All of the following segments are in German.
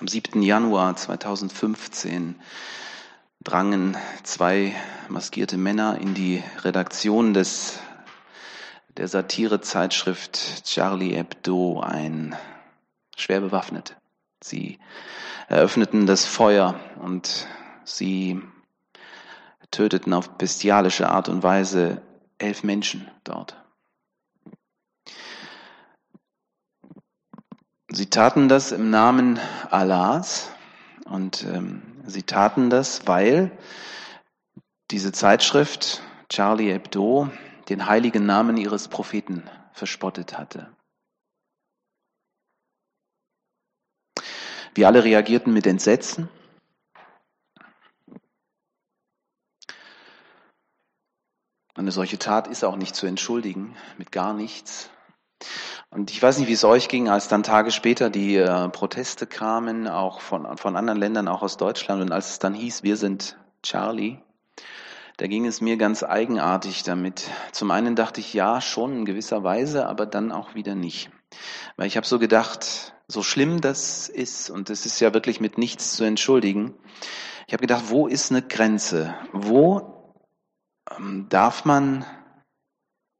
Am 7. Januar 2015 drangen zwei maskierte Männer in die Redaktion des, der Satirezeitschrift Charlie Hebdo ein, schwer bewaffnet. Sie eröffneten das Feuer und sie töteten auf bestialische Art und Weise elf Menschen dort. Sie taten das im Namen Allahs und ähm, sie taten das, weil diese Zeitschrift Charlie Hebdo den heiligen Namen ihres Propheten verspottet hatte. Wir alle reagierten mit Entsetzen. Eine solche Tat ist auch nicht zu entschuldigen, mit gar nichts. Und ich weiß nicht, wie es euch ging, als dann Tage später die äh, Proteste kamen, auch von, von anderen Ländern, auch aus Deutschland, und als es dann hieß, wir sind Charlie, da ging es mir ganz eigenartig damit. Zum einen dachte ich, ja, schon in gewisser Weise, aber dann auch wieder nicht. Weil ich habe so gedacht, so schlimm das ist, und es ist ja wirklich mit nichts zu entschuldigen, ich habe gedacht, wo ist eine Grenze? Wo ähm, darf man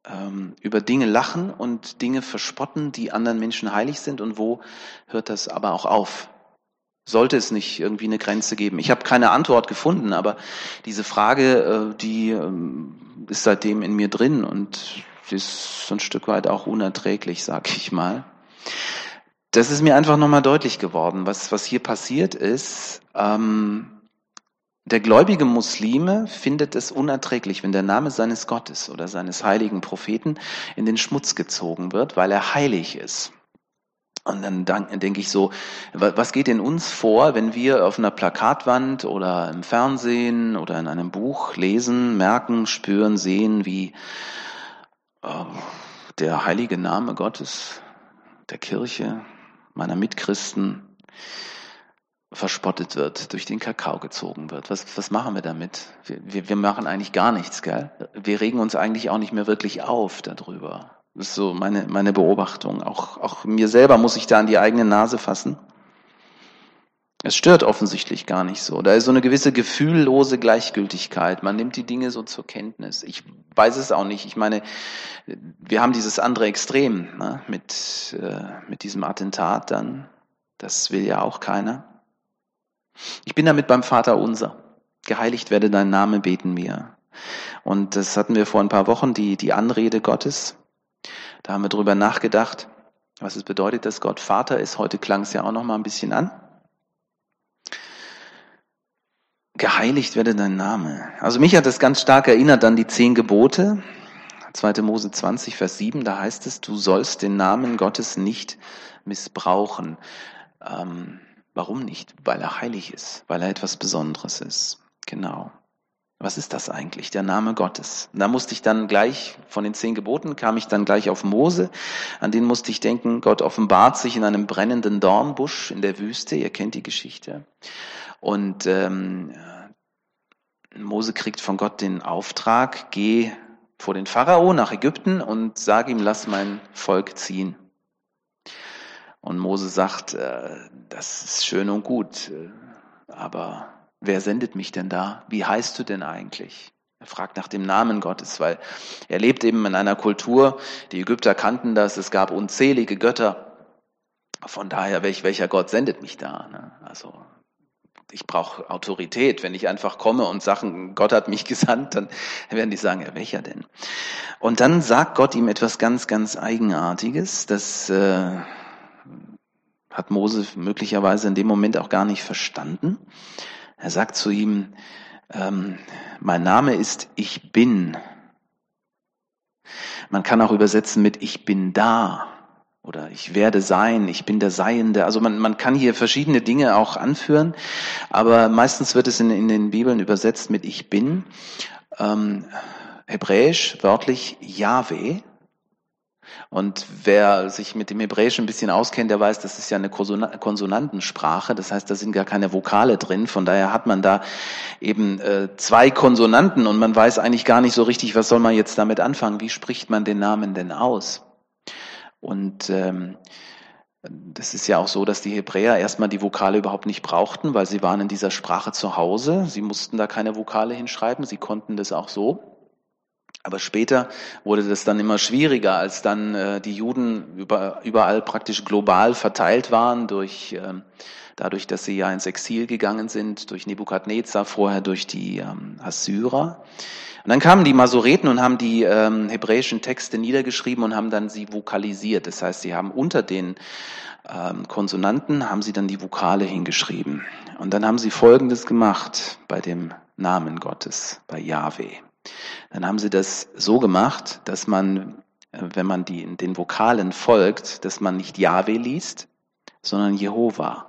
ähm, über Dinge lachen und Dinge verspotten, die anderen Menschen heilig sind und wo hört das aber auch auf? Sollte es nicht irgendwie eine Grenze geben? Ich habe keine Antwort gefunden, aber diese Frage, äh, die ähm, ist seitdem in mir drin und ist so ein Stück weit auch unerträglich, sag ich mal. Das ist mir einfach nochmal deutlich geworden. Was, was hier passiert ist, ähm, der gläubige Muslime findet es unerträglich, wenn der Name seines Gottes oder seines heiligen Propheten in den Schmutz gezogen wird, weil er heilig ist. Und dann denke ich so, was geht in uns vor, wenn wir auf einer Plakatwand oder im Fernsehen oder in einem Buch lesen, merken, spüren, sehen, wie oh, der heilige Name Gottes, der Kirche, meiner Mitchristen, verspottet wird, durch den Kakao gezogen wird. Was, was machen wir damit? Wir, wir machen eigentlich gar nichts, gell? Wir regen uns eigentlich auch nicht mehr wirklich auf darüber. Das ist so meine, meine Beobachtung. Auch, auch mir selber muss ich da an die eigene Nase fassen. Es stört offensichtlich gar nicht so. Da ist so eine gewisse gefühllose Gleichgültigkeit. Man nimmt die Dinge so zur Kenntnis. Ich weiß es auch nicht. Ich meine, wir haben dieses andere Extrem ne, mit, äh, mit diesem Attentat dann. Das will ja auch keiner. Ich bin damit beim Vater unser. Geheiligt werde dein Name, beten wir. Und das hatten wir vor ein paar Wochen, die, die Anrede Gottes. Da haben wir drüber nachgedacht, was es bedeutet, dass Gott Vater ist. Heute klang es ja auch noch mal ein bisschen an. Geheiligt werde dein Name. Also mich hat das ganz stark erinnert an die zehn Gebote. 2. Mose 20, Vers 7, da heißt es, du sollst den Namen Gottes nicht missbrauchen. Ähm, Warum nicht? Weil er heilig ist, weil er etwas Besonderes ist. Genau. Was ist das eigentlich? Der Name Gottes. da musste ich dann gleich, von den zehn Geboten kam ich dann gleich auf Mose. An den musste ich denken, Gott offenbart sich in einem brennenden Dornbusch in der Wüste. Ihr kennt die Geschichte. Und ähm, Mose kriegt von Gott den Auftrag, geh vor den Pharao nach Ägypten und sag ihm, lass mein Volk ziehen. Und Mose sagt, äh, das ist schön und gut, äh, aber wer sendet mich denn da? Wie heißt du denn eigentlich? Er fragt nach dem Namen Gottes, weil er lebt eben in einer Kultur, die Ägypter kannten das, es gab unzählige Götter. Von daher, welch, welcher Gott sendet mich da? Ne? Also ich brauche Autorität. Wenn ich einfach komme und sage, Gott hat mich gesandt, dann werden die sagen, ja, welcher denn? Und dann sagt Gott ihm etwas ganz, ganz Eigenartiges, das äh, hat Mose möglicherweise in dem Moment auch gar nicht verstanden. Er sagt zu ihm, ähm, mein Name ist Ich bin. Man kann auch übersetzen mit Ich bin da oder ich werde sein, ich bin der Seiende. Also man, man kann hier verschiedene Dinge auch anführen, aber meistens wird es in, in den Bibeln übersetzt mit Ich bin. Ähm, Hebräisch wörtlich Yahweh und wer sich mit dem Hebräischen ein bisschen auskennt, der weiß, das ist ja eine Konsonantensprache. Das heißt, da sind gar keine Vokale drin. Von daher hat man da eben äh, zwei Konsonanten und man weiß eigentlich gar nicht so richtig, was soll man jetzt damit anfangen. Wie spricht man den Namen denn aus? Und ähm, Das ist ja auch so, dass die Hebräer erstmal die Vokale überhaupt nicht brauchten, weil sie waren in dieser Sprache zu Hause. Sie mussten da keine Vokale hinschreiben, sie konnten das auch so. Aber später wurde das dann immer schwieriger, als dann äh, die Juden über, überall praktisch global verteilt waren durch äh, dadurch, dass sie ja ins Exil gegangen sind, durch Nebukadnezar, vorher durch die ähm, Assyrer. Und dann kamen die Masoreten und haben die ähm, hebräischen Texte niedergeschrieben und haben dann sie vokalisiert. Das heißt, sie haben unter den ähm, Konsonanten haben sie dann die Vokale hingeschrieben. Und dann haben sie Folgendes gemacht bei dem Namen Gottes, bei Yahweh. Dann haben sie das so gemacht, dass man, äh, wenn man die, den Vokalen folgt, dass man nicht Yahweh liest, sondern Jehova.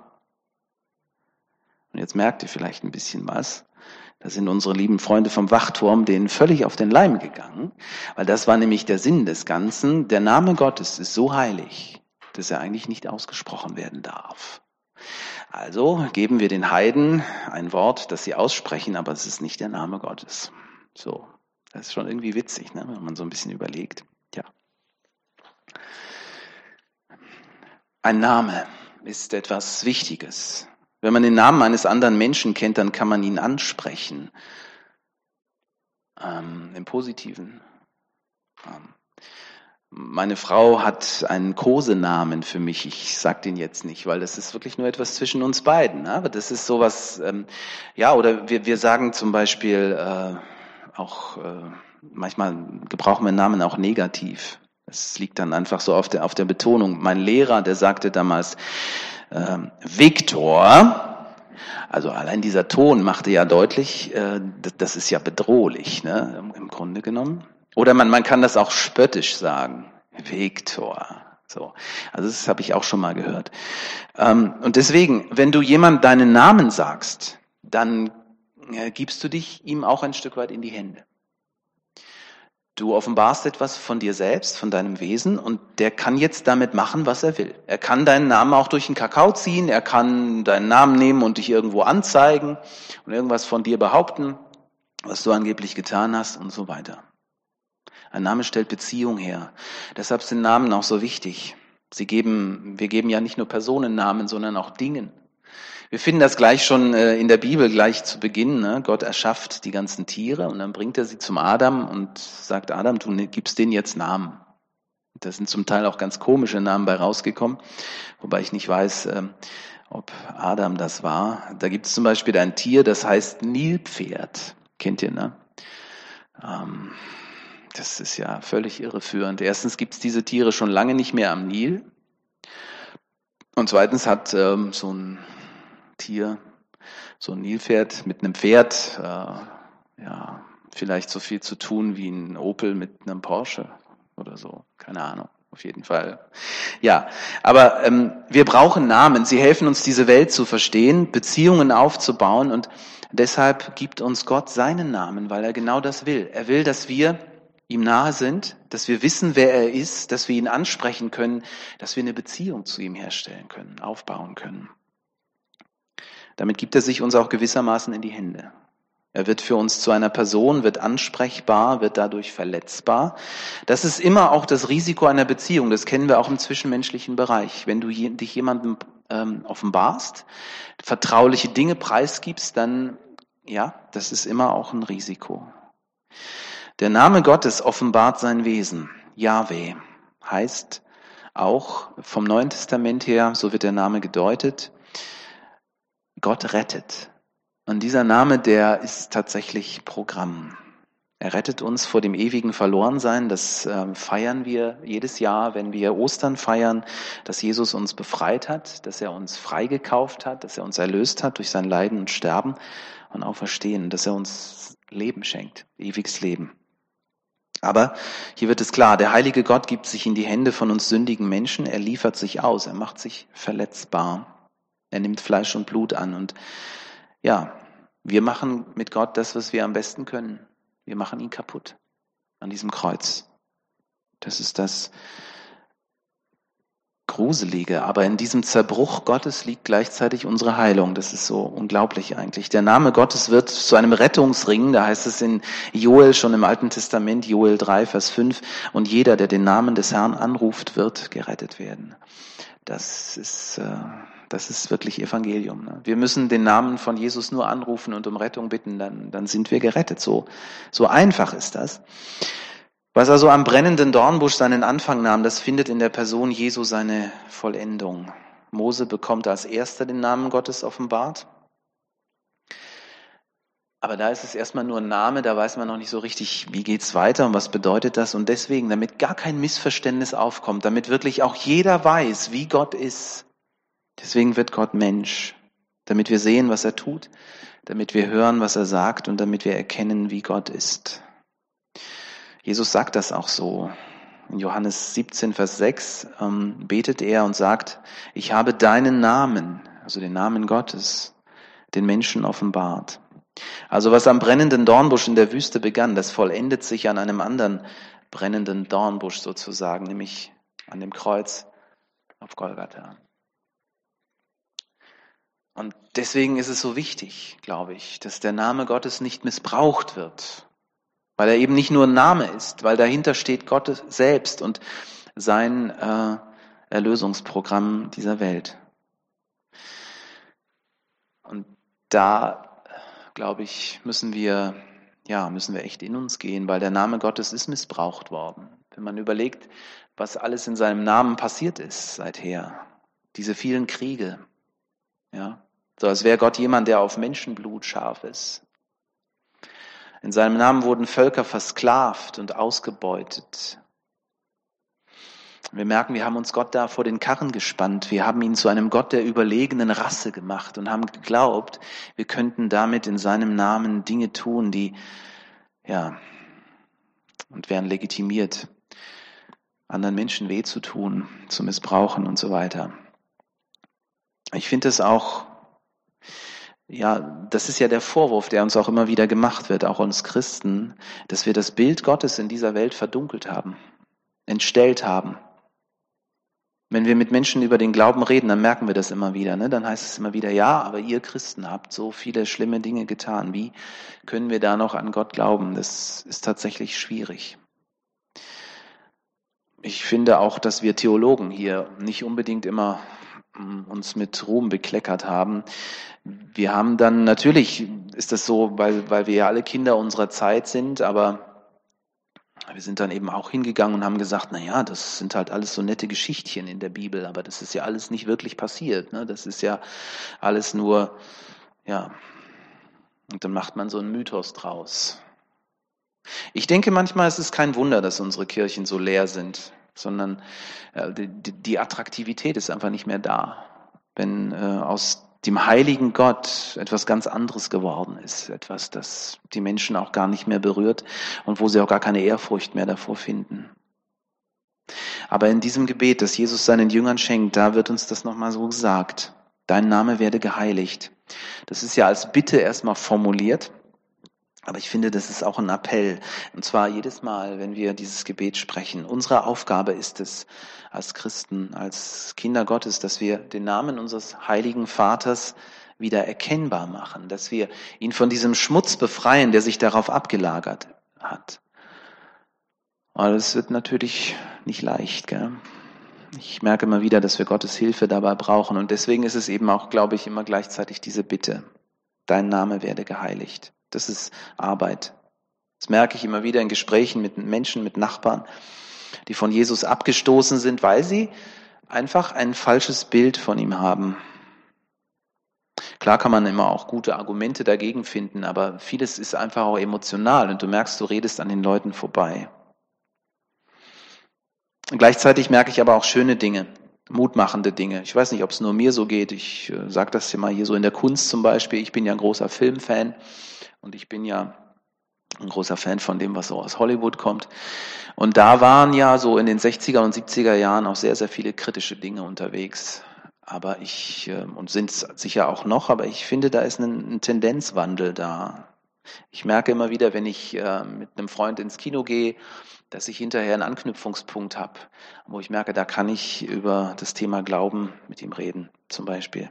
Und jetzt merkt ihr vielleicht ein bisschen was. Da sind unsere lieben Freunde vom Wachturm denen völlig auf den Leim gegangen, weil das war nämlich der Sinn des Ganzen. Der Name Gottes ist so heilig, dass er eigentlich nicht ausgesprochen werden darf. Also geben wir den Heiden ein Wort, das sie aussprechen, aber es ist nicht der Name Gottes. So, das ist schon irgendwie witzig, ne, wenn man so ein bisschen überlegt. Ja. Ein Name ist etwas Wichtiges. Wenn man den Namen eines anderen Menschen kennt, dann kann man ihn ansprechen. Ähm, Im Positiven. Ähm, meine Frau hat einen Kosenamen für mich. Ich sag den jetzt nicht, weil das ist wirklich nur etwas zwischen uns beiden. Ne? Aber das ist sowas, ähm, ja, oder wir, wir sagen zum Beispiel äh, auch, äh, manchmal gebrauchen wir Namen auch negativ. Es liegt dann einfach so auf der, auf der Betonung. Mein Lehrer, der sagte damals, äh, Viktor, also allein dieser Ton machte ja deutlich, äh, das ist ja bedrohlich, ne, im Grunde genommen. Oder man, man kann das auch spöttisch sagen. Viktor. So. Also das habe ich auch schon mal gehört. Ähm, und deswegen, wenn du jemand deinen Namen sagst, dann gibst du dich ihm auch ein Stück weit in die Hände. Du offenbarst etwas von dir selbst, von deinem Wesen und der kann jetzt damit machen, was er will. Er kann deinen Namen auch durch den Kakao ziehen, er kann deinen Namen nehmen und dich irgendwo anzeigen und irgendwas von dir behaupten, was du angeblich getan hast und so weiter. Ein Name stellt Beziehung her. Deshalb sind Namen auch so wichtig. Sie geben, wir geben ja nicht nur Personennamen, sondern auch Dingen. Wir finden das gleich schon äh, in der Bibel, gleich zu Beginn. Ne? Gott erschafft die ganzen Tiere und dann bringt er sie zum Adam und sagt, Adam, du gibst denen jetzt Namen. Da sind zum Teil auch ganz komische Namen bei rausgekommen, wobei ich nicht weiß, ähm, ob Adam das war. Da gibt es zum Beispiel ein Tier, das heißt Nilpferd. Kennt ihr, ne? Ähm, das ist ja völlig irreführend. Erstens gibt es diese Tiere schon lange nicht mehr am Nil. Und zweitens hat ähm, so ein Tier, so ein Nilpferd mit einem Pferd, äh, ja, vielleicht so viel zu tun wie ein Opel mit einem Porsche oder so. Keine Ahnung. Auf jeden Fall. Ja, aber ähm, wir brauchen Namen. Sie helfen uns, diese Welt zu verstehen, Beziehungen aufzubauen und deshalb gibt uns Gott seinen Namen, weil er genau das will. Er will, dass wir ihm nahe sind, dass wir wissen, wer er ist, dass wir ihn ansprechen können, dass wir eine Beziehung zu ihm herstellen können, aufbauen können. Damit gibt er sich uns auch gewissermaßen in die Hände. Er wird für uns zu einer Person, wird ansprechbar, wird dadurch verletzbar. Das ist immer auch das Risiko einer Beziehung. Das kennen wir auch im zwischenmenschlichen Bereich. Wenn du dich jemandem ähm, offenbarst, vertrauliche Dinge preisgibst, dann, ja, das ist immer auch ein Risiko. Der Name Gottes offenbart sein Wesen. Yahweh heißt auch vom Neuen Testament her, so wird der Name gedeutet, Gott rettet. Und dieser Name, der ist tatsächlich Programm. Er rettet uns vor dem ewigen Verlorensein. Das äh, feiern wir jedes Jahr, wenn wir Ostern feiern, dass Jesus uns befreit hat, dass er uns freigekauft hat, dass er uns erlöst hat durch sein Leiden und Sterben und Auferstehen, dass er uns Leben schenkt, ewiges Leben. Aber hier wird es klar, der heilige Gott gibt sich in die Hände von uns sündigen Menschen, er liefert sich aus, er macht sich verletzbar. Er nimmt Fleisch und Blut an. Und ja, wir machen mit Gott das, was wir am besten können. Wir machen ihn kaputt an diesem Kreuz. Das ist das Gruselige. Aber in diesem Zerbruch Gottes liegt gleichzeitig unsere Heilung. Das ist so unglaublich eigentlich. Der Name Gottes wird zu einem Rettungsring. Da heißt es in Joel schon im Alten Testament, Joel 3, Vers 5. Und jeder, der den Namen des Herrn anruft, wird gerettet werden. das ist, äh, das ist wirklich Evangelium. Ne? Wir müssen den Namen von Jesus nur anrufen und um Rettung bitten, dann, dann sind wir gerettet. So, so einfach ist das. Was also am brennenden Dornbusch seinen Anfang nahm, das findet in der Person Jesu seine Vollendung. Mose bekommt als erster den Namen Gottes offenbart. Aber da ist es erstmal nur ein Name, da weiß man noch nicht so richtig, wie geht's weiter und was bedeutet das. Und deswegen, damit gar kein Missverständnis aufkommt, damit wirklich auch jeder weiß, wie Gott ist, deswegen wird Gott Mensch, damit wir sehen, was er tut, damit wir hören, was er sagt und damit wir erkennen, wie Gott ist. Jesus sagt das auch so. In Johannes 17, Vers 6 ähm, betet er und sagt, ich habe deinen Namen, also den Namen Gottes, den Menschen offenbart. Also was am brennenden Dornbusch in der Wüste begann, das vollendet sich an einem anderen brennenden Dornbusch sozusagen, nämlich an dem Kreuz auf Golgatha. Und deswegen ist es so wichtig, glaube ich, dass der Name Gottes nicht missbraucht wird, weil er eben nicht nur ein Name ist, weil dahinter steht Gott selbst und sein äh, Erlösungsprogramm dieser Welt. Und da glaube ich, müssen wir, ja, müssen wir echt in uns gehen, weil der Name Gottes ist missbraucht worden. Wenn man überlegt, was alles in seinem Namen passiert ist seither, diese vielen Kriege, ja, so als wäre Gott jemand, der auf Menschenblut scharf ist. In seinem Namen wurden Völker versklavt und ausgebeutet. Wir merken, wir haben uns Gott da vor den Karren gespannt. Wir haben ihn zu einem Gott der überlegenen Rasse gemacht und haben geglaubt, wir könnten damit in seinem Namen Dinge tun, die, ja, und wären legitimiert, anderen Menschen weh zu tun, zu missbrauchen und so weiter. Ich finde es auch, ja, das ist ja der Vorwurf, der uns auch immer wieder gemacht wird, auch uns Christen, dass wir das Bild Gottes in dieser Welt verdunkelt haben, entstellt haben. Wenn wir mit Menschen über den Glauben reden, dann merken wir das immer wieder. Ne? Dann heißt es immer wieder, ja, aber ihr Christen habt so viele schlimme Dinge getan. Wie können wir da noch an Gott glauben? Das ist tatsächlich schwierig. Ich finde auch, dass wir Theologen hier nicht unbedingt immer mm, uns mit Ruhm bekleckert haben. Wir haben dann, natürlich ist das so, weil, weil wir ja alle Kinder unserer Zeit sind, aber wir sind dann eben auch hingegangen und haben gesagt, na ja, das sind halt alles so nette Geschichtchen in der Bibel, aber das ist ja alles nicht wirklich passiert. Ne? Das ist ja alles nur, ja, und dann macht man so einen Mythos draus. Ich denke manchmal ist es kein Wunder, dass unsere Kirchen so leer sind, sondern äh, die, die Attraktivität ist einfach nicht mehr da. Wenn äh, aus dem heiligen Gott etwas ganz anderes geworden ist, etwas, das die Menschen auch gar nicht mehr berührt und wo sie auch gar keine Ehrfurcht mehr davor finden. Aber in diesem Gebet, das Jesus seinen Jüngern schenkt, da wird uns das nochmal so gesagt. Dein Name werde geheiligt. Das ist ja als Bitte erstmal formuliert. Aber ich finde, das ist auch ein Appell. Und zwar jedes Mal, wenn wir dieses Gebet sprechen. Unsere Aufgabe ist es als Christen, als Kinder Gottes, dass wir den Namen unseres heiligen Vaters wieder erkennbar machen, dass wir ihn von diesem Schmutz befreien, der sich darauf abgelagert hat. Aber das wird natürlich nicht leicht. Gell? Ich merke immer wieder, dass wir Gottes Hilfe dabei brauchen. Und deswegen ist es eben auch, glaube ich, immer gleichzeitig diese Bitte. Dein Name werde geheiligt. Das ist Arbeit. Das merke ich immer wieder in Gesprächen mit Menschen, mit Nachbarn, die von Jesus abgestoßen sind, weil sie einfach ein falsches Bild von ihm haben. Klar kann man immer auch gute Argumente dagegen finden, aber vieles ist einfach auch emotional und du merkst, du redest an den Leuten vorbei. Und gleichzeitig merke ich aber auch schöne Dinge, mutmachende Dinge. Ich weiß nicht, ob es nur mir so geht. Ich äh, sage das ja mal hier so in der Kunst zum Beispiel. Ich bin ja ein großer Filmfan und ich bin ja ein großer Fan von dem, was so aus Hollywood kommt. Und da waren ja so in den 60er und 70er Jahren auch sehr, sehr viele kritische Dinge unterwegs. Aber ich, ähm, und sind es sicher auch noch, aber ich finde, da ist ein, ein Tendenzwandel da. Ich merke immer wieder, wenn ich äh, mit einem Freund ins Kino gehe, dass ich hinterher einen Anknüpfungspunkt habe, wo ich merke, da kann ich über das Thema Glauben mit ihm reden, zum Beispiel.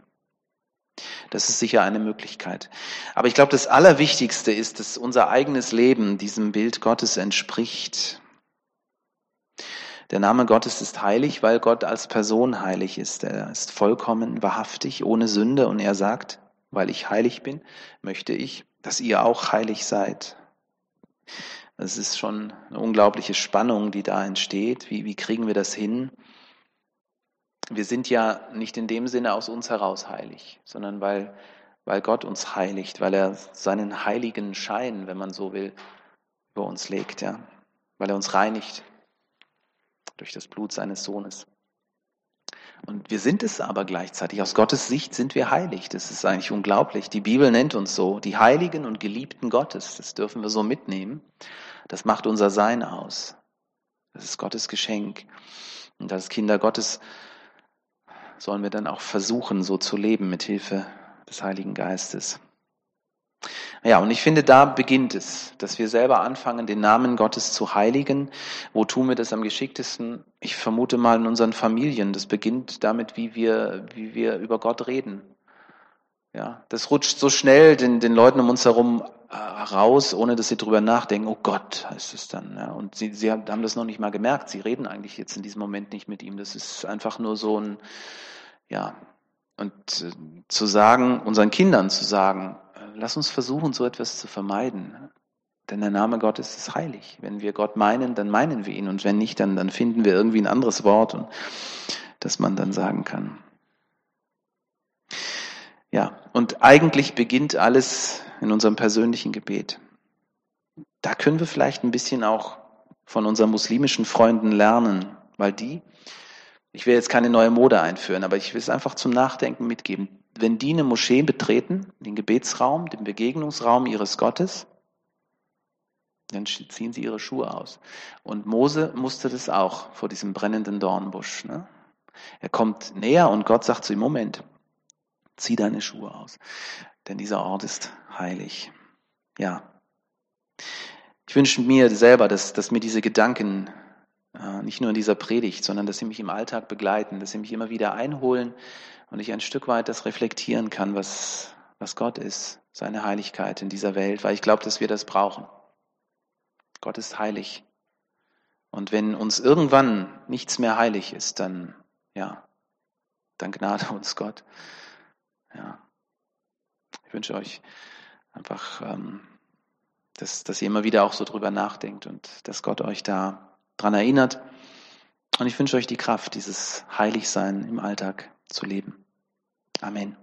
Das ist sicher eine Möglichkeit. Aber ich glaube, das Allerwichtigste ist, dass unser eigenes Leben diesem Bild Gottes entspricht. Der Name Gottes ist heilig, weil Gott als Person heilig ist. Er ist vollkommen wahrhaftig, ohne Sünde und er sagt, weil ich heilig bin, möchte ich, dass ihr auch heilig seid. Es ist schon eine unglaubliche Spannung, die da entsteht. Wie, wie kriegen wir das hin? Wir sind ja nicht in dem Sinne aus uns heraus heilig, sondern weil, weil Gott uns heiligt, weil er seinen heiligen Schein, wenn man so will, über uns legt, ja, weil er uns reinigt durch das Blut seines Sohnes. Und wir sind es aber gleichzeitig. Aus Gottes Sicht sind wir heilig. Das ist eigentlich unglaublich. Die Bibel nennt uns so, die Heiligen und Geliebten Gottes. Das dürfen wir so mitnehmen. Das macht unser Sein aus. Das ist Gottes Geschenk. Und als Kinder Gottes sollen wir dann auch versuchen, so zu leben mit Hilfe des Heiligen Geistes. Ja, und ich finde, da beginnt es, dass wir selber anfangen, den Namen Gottes zu heiligen. Wo tun wir das am geschicktesten? Ich vermute mal in unseren Familien. Das beginnt damit, wie wir, wie wir über Gott reden. Ja, das rutscht so schnell den, den Leuten um uns herum raus, ohne dass sie drüber nachdenken. Oh Gott, heißt es dann. Ja, und sie, sie haben das noch nicht mal gemerkt. Sie reden eigentlich jetzt in diesem Moment nicht mit ihm. Das ist einfach nur so ein, ja, und äh, zu sagen, unseren Kindern zu sagen, lass uns versuchen, so etwas zu vermeiden. Denn der Name Gottes ist heilig. Wenn wir Gott meinen, dann meinen wir ihn. Und wenn nicht, dann, dann finden wir irgendwie ein anderes Wort, und, das man dann sagen kann. Ja, und eigentlich beginnt alles in unserem persönlichen Gebet. Da können wir vielleicht ein bisschen auch von unseren muslimischen Freunden lernen, weil die, ich will jetzt keine neue Mode einführen, aber ich will es einfach zum Nachdenken mitgeben wenn die eine Moschee betreten, den Gebetsraum, den Begegnungsraum ihres Gottes, dann ziehen sie ihre Schuhe aus. Und Mose musste das auch vor diesem brennenden Dornbusch. Ne? Er kommt näher und Gott sagt zu ihm, Moment, zieh deine Schuhe aus, denn dieser Ort ist heilig. Ja. Ich wünsche mir selber, dass, dass mir diese Gedanken äh, nicht nur in dieser Predigt, sondern dass sie mich im Alltag begleiten, dass sie mich immer wieder einholen und ich ein Stück weit das reflektieren kann, was, was Gott ist, seine Heiligkeit in dieser Welt, weil ich glaube, dass wir das brauchen. Gott ist heilig. Und wenn uns irgendwann nichts mehr heilig ist, dann, ja, dann gnade uns Gott. Ja. Ich wünsche euch einfach, ähm, dass, dass ihr immer wieder auch so drüber nachdenkt und dass Gott euch da dran erinnert. Und ich wünsche euch die Kraft, dieses Heiligsein im Alltag zu leben. Amen.